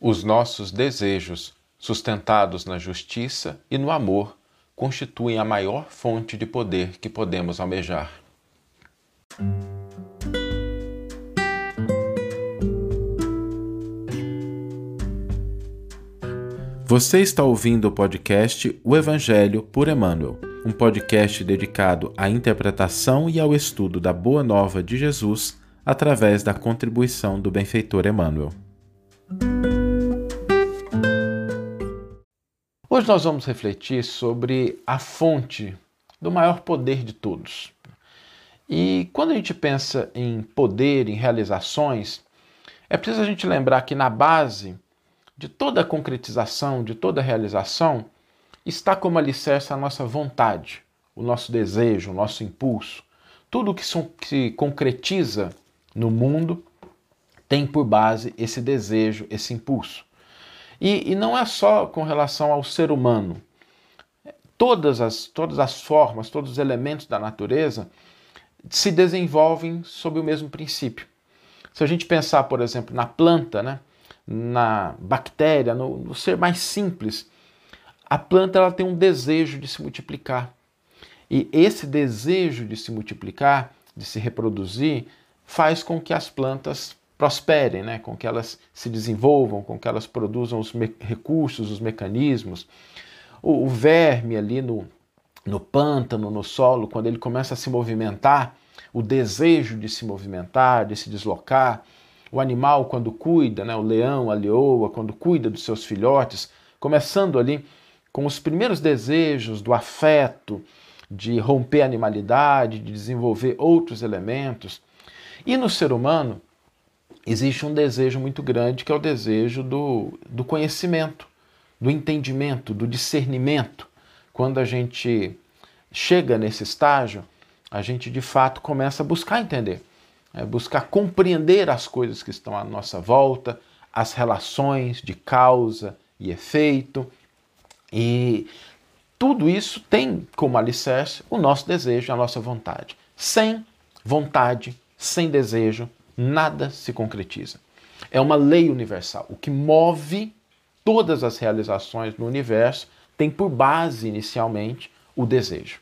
Os nossos desejos, sustentados na justiça e no amor, constituem a maior fonte de poder que podemos almejar. Você está ouvindo o podcast O Evangelho por Emmanuel, um podcast dedicado à interpretação e ao estudo da Boa Nova de Jesus através da contribuição do benfeitor Emmanuel. Hoje nós vamos refletir sobre a fonte do maior poder de todos. E quando a gente pensa em poder, em realizações, é preciso a gente lembrar que na base de toda concretização, de toda realização, está como alicerce a nossa vontade, o nosso desejo, o nosso impulso. Tudo que se concretiza no mundo tem por base esse desejo, esse impulso. E, e não é só com relação ao ser humano. Todas as, todas as formas, todos os elementos da natureza se desenvolvem sob o mesmo princípio. Se a gente pensar, por exemplo, na planta, né? na bactéria, no, no ser mais simples, a planta ela tem um desejo de se multiplicar. E esse desejo de se multiplicar, de se reproduzir, faz com que as plantas prosperem, né? com que elas se desenvolvam, com que elas produzam os recursos, os mecanismos. O, o verme ali no, no pântano, no solo, quando ele começa a se movimentar, o desejo de se movimentar, de se deslocar, o animal, quando cuida, né, o leão, a leoa, quando cuida dos seus filhotes, começando ali com os primeiros desejos do afeto, de romper a animalidade, de desenvolver outros elementos. E no ser humano existe um desejo muito grande que é o desejo do, do conhecimento, do entendimento, do discernimento. Quando a gente chega nesse estágio, a gente de fato começa a buscar entender é buscar compreender as coisas que estão à nossa volta, as relações de causa e efeito. E tudo isso tem como alicerce o nosso desejo, a nossa vontade. Sem vontade, sem desejo, nada se concretiza. É uma lei universal. O que move todas as realizações no universo tem por base, inicialmente, o desejo.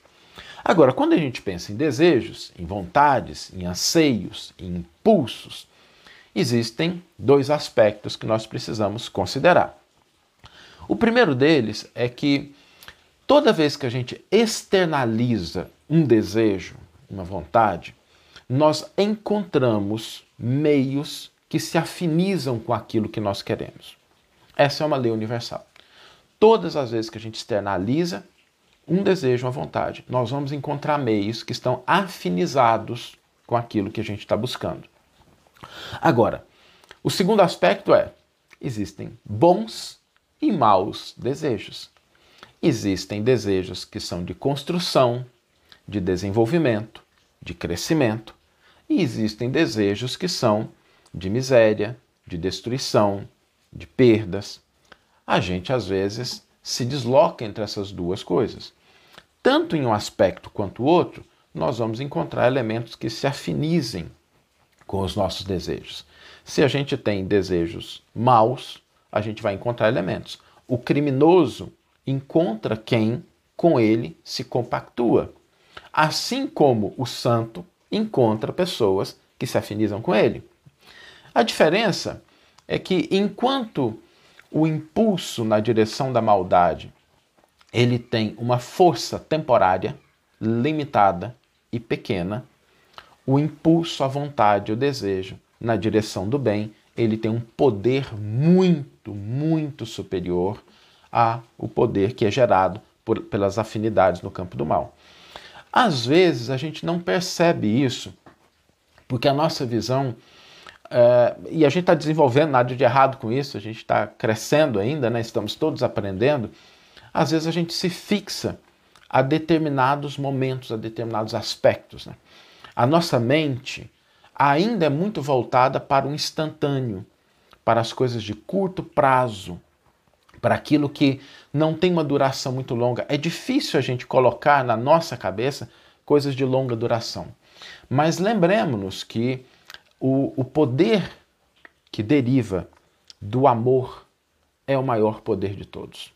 Agora, quando a gente pensa em desejos, em vontades, em anseios, em impulsos, existem dois aspectos que nós precisamos considerar. O primeiro deles é que toda vez que a gente externaliza um desejo, uma vontade, nós encontramos meios que se afinizam com aquilo que nós queremos. Essa é uma lei universal. Todas as vezes que a gente externaliza, um desejo, uma vontade, nós vamos encontrar meios que estão afinizados com aquilo que a gente está buscando. Agora, o segundo aspecto é: existem bons e maus desejos. Existem desejos que são de construção, de desenvolvimento, de crescimento, e existem desejos que são de miséria, de destruição, de perdas. A gente às vezes se desloca entre essas duas coisas. Tanto em um aspecto quanto o outro, nós vamos encontrar elementos que se afinizem com os nossos desejos. Se a gente tem desejos maus, a gente vai encontrar elementos. O criminoso encontra quem com ele se compactua, assim como o santo encontra pessoas que se afinizam com ele. A diferença é que enquanto o impulso na direção da maldade ele tem uma força temporária, limitada e pequena, o impulso, a vontade, o desejo na direção do bem, ele tem um poder muito, muito superior ao poder que é gerado por, pelas afinidades no campo do mal. Às vezes a gente não percebe isso, porque a nossa visão é, e a gente está desenvolvendo nada de errado com isso, a gente está crescendo ainda, né? estamos todos aprendendo. Às vezes a gente se fixa a determinados momentos, a determinados aspectos. Né? A nossa mente ainda é muito voltada para o instantâneo, para as coisas de curto prazo, para aquilo que não tem uma duração muito longa. É difícil a gente colocar na nossa cabeça coisas de longa duração. Mas lembremos-nos que o, o poder que deriva do amor, é o maior poder de todos.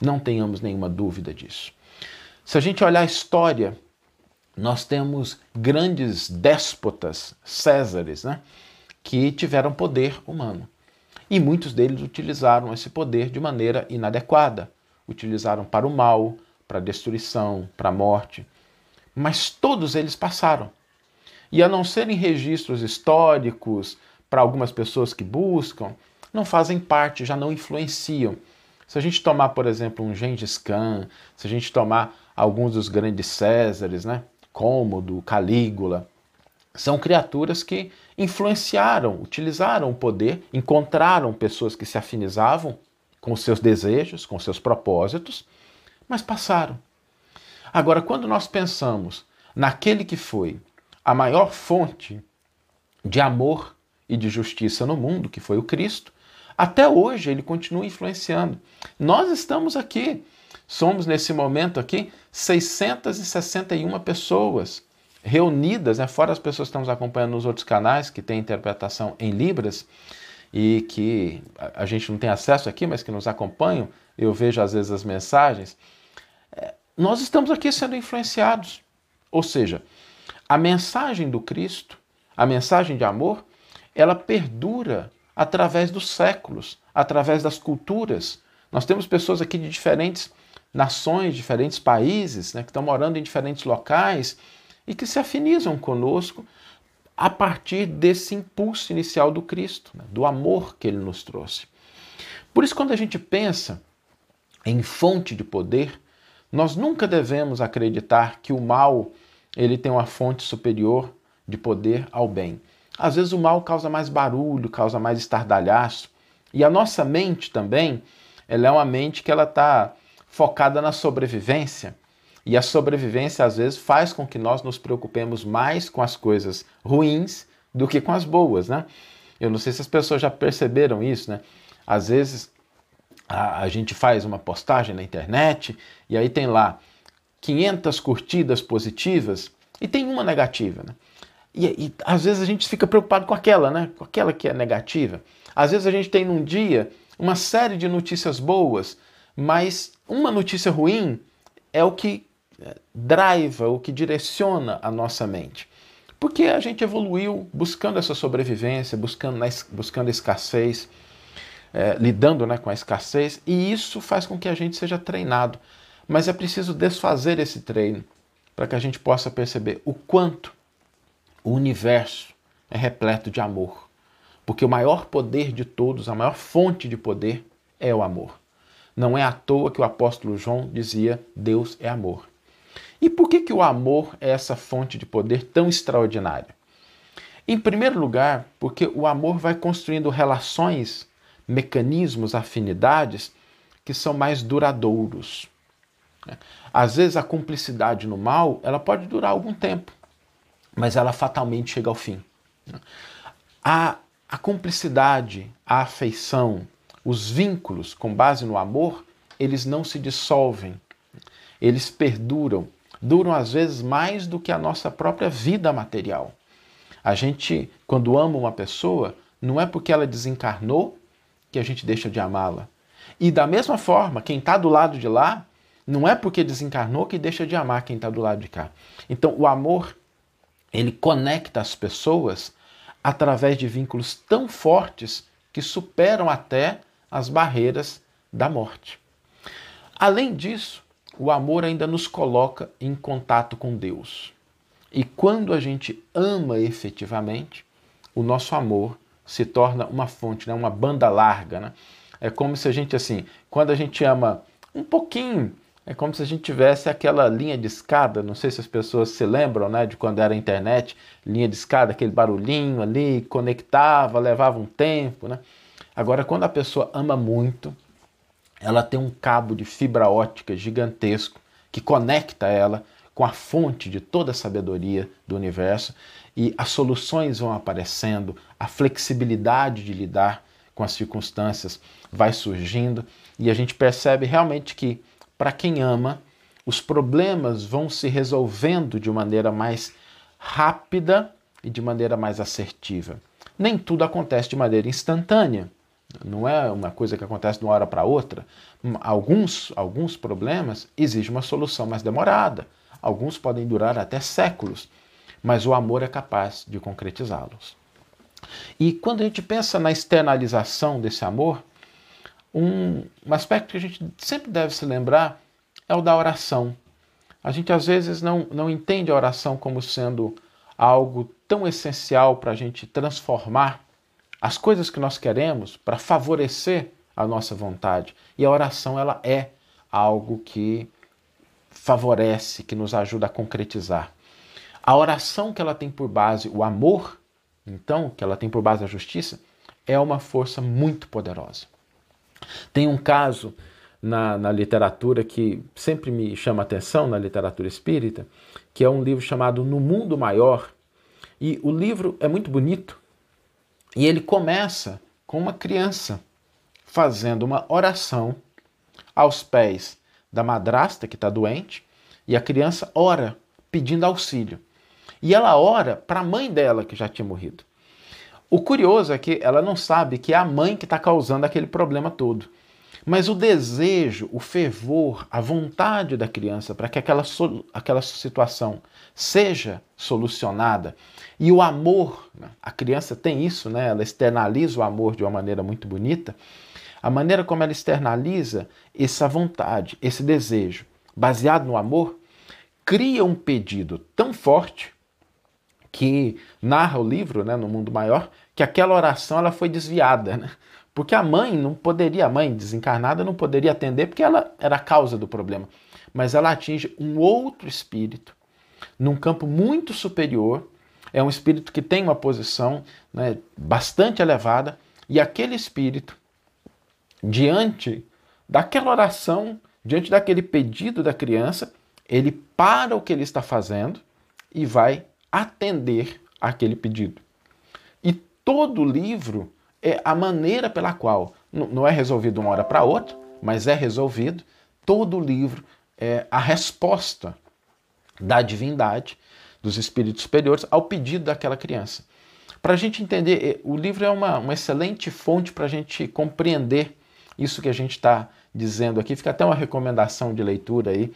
Não tenhamos nenhuma dúvida disso. Se a gente olhar a história, nós temos grandes déspotas, Césares, né, que tiveram poder humano. E muitos deles utilizaram esse poder de maneira inadequada. Utilizaram para o mal, para a destruição, para a morte. Mas todos eles passaram. E a não serem registros históricos para algumas pessoas que buscam, não fazem parte, já não influenciam. Se a gente tomar, por exemplo, um Gengis Khan, se a gente tomar alguns dos grandes Césares, né? Cômodo, Calígula, são criaturas que influenciaram, utilizaram o poder, encontraram pessoas que se afinizavam com seus desejos, com seus propósitos, mas passaram. Agora, quando nós pensamos naquele que foi a maior fonte de amor e de justiça no mundo, que foi o Cristo, até hoje ele continua influenciando. Nós estamos aqui, somos nesse momento aqui 661 pessoas reunidas, né, fora as pessoas que estão nos acompanhando nos outros canais que têm interpretação em Libras e que a gente não tem acesso aqui, mas que nos acompanham, eu vejo às vezes as mensagens. É, nós estamos aqui sendo influenciados. Ou seja, a mensagem do Cristo, a mensagem de amor, ela perdura através dos séculos, através das culturas. Nós temos pessoas aqui de diferentes nações, diferentes países, né, que estão morando em diferentes locais e que se afinizam conosco a partir desse impulso inicial do Cristo, né, do amor que ele nos trouxe. Por isso, quando a gente pensa em fonte de poder, nós nunca devemos acreditar que o mal ele tem uma fonte superior de poder ao bem. Às vezes o mal causa mais barulho, causa mais estardalhaço. E a nossa mente também, ela é uma mente que ela está focada na sobrevivência. E a sobrevivência, às vezes, faz com que nós nos preocupemos mais com as coisas ruins do que com as boas, né? Eu não sei se as pessoas já perceberam isso, né? Às vezes a, a gente faz uma postagem na internet e aí tem lá 500 curtidas positivas e tem uma negativa, né? E, e, às vezes a gente fica preocupado com aquela, né? Com aquela que é negativa. Às vezes a gente tem num dia uma série de notícias boas, mas uma notícia ruim é o que driva, o que direciona a nossa mente. Porque a gente evoluiu buscando essa sobrevivência, buscando, buscando a escassez, é, lidando né, com a escassez, e isso faz com que a gente seja treinado. Mas é preciso desfazer esse treino para que a gente possa perceber o quanto o universo é repleto de amor. Porque o maior poder de todos, a maior fonte de poder é o amor. Não é à toa que o apóstolo João dizia: Deus é amor. E por que, que o amor é essa fonte de poder tão extraordinária? Em primeiro lugar, porque o amor vai construindo relações, mecanismos, afinidades que são mais duradouros. Às vezes a cumplicidade no mal, ela pode durar algum tempo, mas ela fatalmente chega ao fim. A, a cumplicidade, a afeição, os vínculos com base no amor, eles não se dissolvem, eles perduram, duram às vezes mais do que a nossa própria vida material. A gente, quando ama uma pessoa, não é porque ela desencarnou que a gente deixa de amá-la. E da mesma forma, quem está do lado de lá, não é porque desencarnou que deixa de amar quem está do lado de cá. Então, o amor, ele conecta as pessoas através de vínculos tão fortes que superam até as barreiras da morte. Além disso, o amor ainda nos coloca em contato com Deus. E quando a gente ama efetivamente, o nosso amor se torna uma fonte, né? uma banda larga. Né? É como se a gente, assim, quando a gente ama um pouquinho, é como se a gente tivesse aquela linha de escada, não sei se as pessoas se lembram né, de quando era a internet, linha de escada, aquele barulhinho ali, conectava, levava um tempo. Né? Agora, quando a pessoa ama muito, ela tem um cabo de fibra ótica gigantesco que conecta ela com a fonte de toda a sabedoria do universo e as soluções vão aparecendo, a flexibilidade de lidar com as circunstâncias vai surgindo e a gente percebe realmente que, para quem ama, os problemas vão se resolvendo de maneira mais rápida e de maneira mais assertiva. Nem tudo acontece de maneira instantânea. Não é uma coisa que acontece de uma hora para outra. Alguns, alguns problemas exigem uma solução mais demorada, alguns podem durar até séculos, mas o amor é capaz de concretizá-los. E quando a gente pensa na externalização desse amor, um, um aspecto que a gente sempre deve se lembrar é o da oração. A gente às vezes não, não entende a oração como sendo algo tão essencial para a gente transformar as coisas que nós queremos, para favorecer a nossa vontade. E a oração ela é algo que favorece, que nos ajuda a concretizar. A oração que ela tem por base o amor, então, que ela tem por base a justiça, é uma força muito poderosa. Tem um caso na, na literatura que sempre me chama atenção, na literatura espírita, que é um livro chamado No Mundo Maior. E o livro é muito bonito e ele começa com uma criança fazendo uma oração aos pés da madrasta que está doente e a criança ora pedindo auxílio. E ela ora para a mãe dela que já tinha morrido. O curioso é que ela não sabe que é a mãe que está causando aquele problema todo. Mas o desejo, o fervor, a vontade da criança para que aquela, aquela situação seja solucionada e o amor, né? a criança tem isso, né? ela externaliza o amor de uma maneira muito bonita. A maneira como ela externaliza essa vontade, esse desejo, baseado no amor, cria um pedido tão forte que narra o livro, né, no mundo maior, que aquela oração ela foi desviada, né? Porque a mãe não poderia, a mãe desencarnada não poderia atender porque ela era a causa do problema. Mas ela atinge um outro espírito, num campo muito superior. É um espírito que tem uma posição né, bastante elevada, e aquele espírito, diante daquela oração, diante daquele pedido da criança, ele para o que ele está fazendo e vai atender aquele pedido. E todo livro é a maneira pela qual não é resolvido de uma hora para outra, mas é resolvido. Todo o livro é a resposta da divindade, dos espíritos superiores, ao pedido daquela criança. Para a gente entender, é, o livro é uma, uma excelente fonte para a gente compreender isso que a gente está dizendo aqui. Fica até uma recomendação de leitura aí,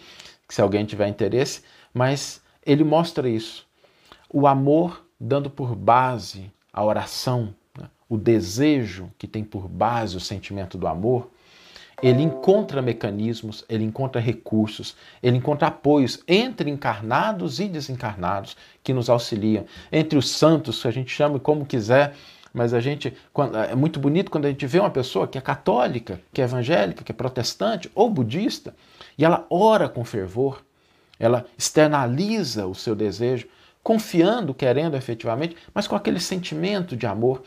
se alguém tiver interesse, mas ele mostra isso. O amor dando por base a oração, o desejo que tem por base o sentimento do amor, ele encontra mecanismos, ele encontra recursos, ele encontra apoios entre encarnados e desencarnados que nos auxiliam, entre os santos, que a gente chama como quiser, mas a gente é muito bonito quando a gente vê uma pessoa que é católica, que é evangélica, que é protestante ou budista, e ela ora com fervor, ela externaliza o seu desejo, confiando, querendo efetivamente, mas com aquele sentimento de amor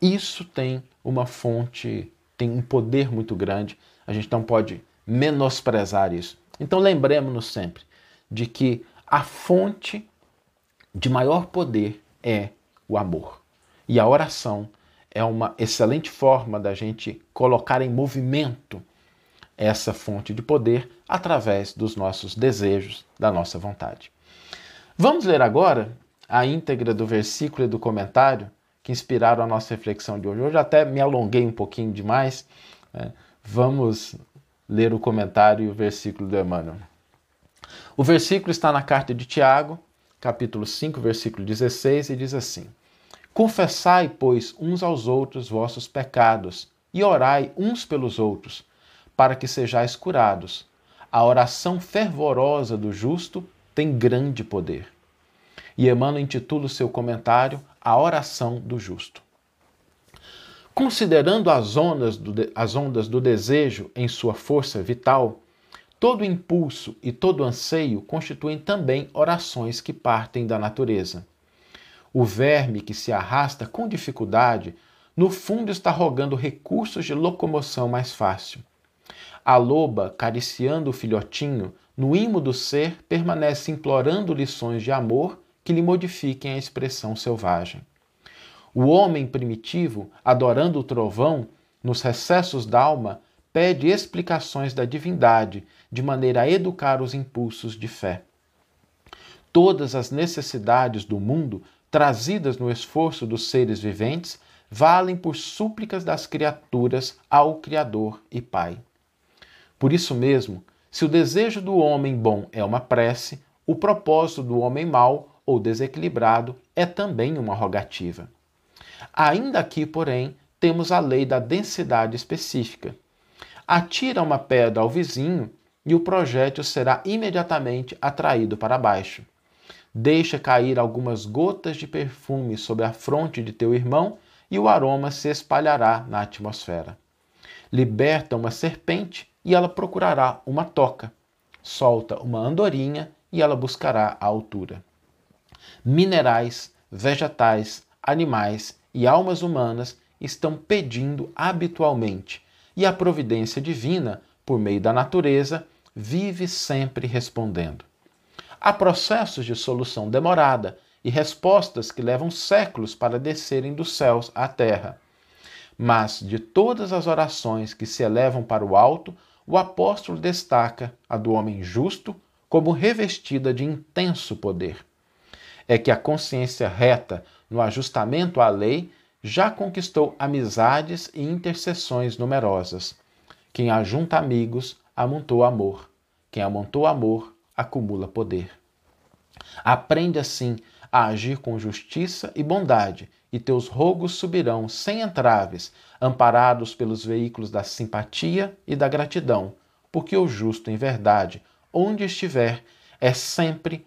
isso tem uma fonte, tem um poder muito grande. A gente não pode menosprezar isso. Então lembremos-nos sempre de que a fonte de maior poder é o amor. E a oração é uma excelente forma da gente colocar em movimento essa fonte de poder através dos nossos desejos, da nossa vontade. Vamos ler agora a íntegra do versículo e do comentário inspiraram a nossa reflexão de hoje. Hoje até me alonguei um pouquinho demais. Né? Vamos ler o comentário e o versículo do Emmanuel. O versículo está na carta de Tiago, capítulo 5, versículo 16, e diz assim: Confessai, pois, uns aos outros vossos pecados, e orai uns pelos outros, para que sejais curados. A oração fervorosa do justo tem grande poder. E Emmanuel intitula o seu comentário a oração do justo. Considerando as ondas, do, as ondas do desejo em sua força vital, todo impulso e todo anseio constituem também orações que partem da natureza. O verme que se arrasta com dificuldade, no fundo está rogando recursos de locomoção mais fácil. A loba, cariciando o filhotinho, no imo do ser, permanece implorando lições de amor que lhe modifiquem a expressão selvagem. O homem primitivo, adorando o trovão, nos recessos da alma, pede explicações da divindade, de maneira a educar os impulsos de fé. Todas as necessidades do mundo, trazidas no esforço dos seres viventes, valem por súplicas das criaturas ao Criador e Pai. Por isso mesmo, se o desejo do homem bom é uma prece, o propósito do homem mau ou desequilibrado é também uma rogativa. Ainda aqui, porém, temos a lei da densidade específica. Atira uma pedra ao vizinho e o projétil será imediatamente atraído para baixo. Deixa cair algumas gotas de perfume sobre a fronte de teu irmão e o aroma se espalhará na atmosfera. Liberta uma serpente e ela procurará uma toca. Solta uma andorinha e ela buscará a altura. Minerais, vegetais, animais e almas humanas estão pedindo habitualmente, e a providência divina, por meio da natureza, vive sempre respondendo. Há processos de solução demorada e respostas que levam séculos para descerem dos céus à terra. Mas de todas as orações que se elevam para o alto, o apóstolo destaca a do homem justo como revestida de intenso poder. É que a consciência reta no ajustamento à lei já conquistou amizades e intercessões numerosas. Quem ajunta amigos, amontou amor. Quem amontou amor, acumula poder. Aprende assim a agir com justiça e bondade, e teus rogos subirão sem entraves, amparados pelos veículos da simpatia e da gratidão, porque o justo, em verdade, onde estiver, é sempre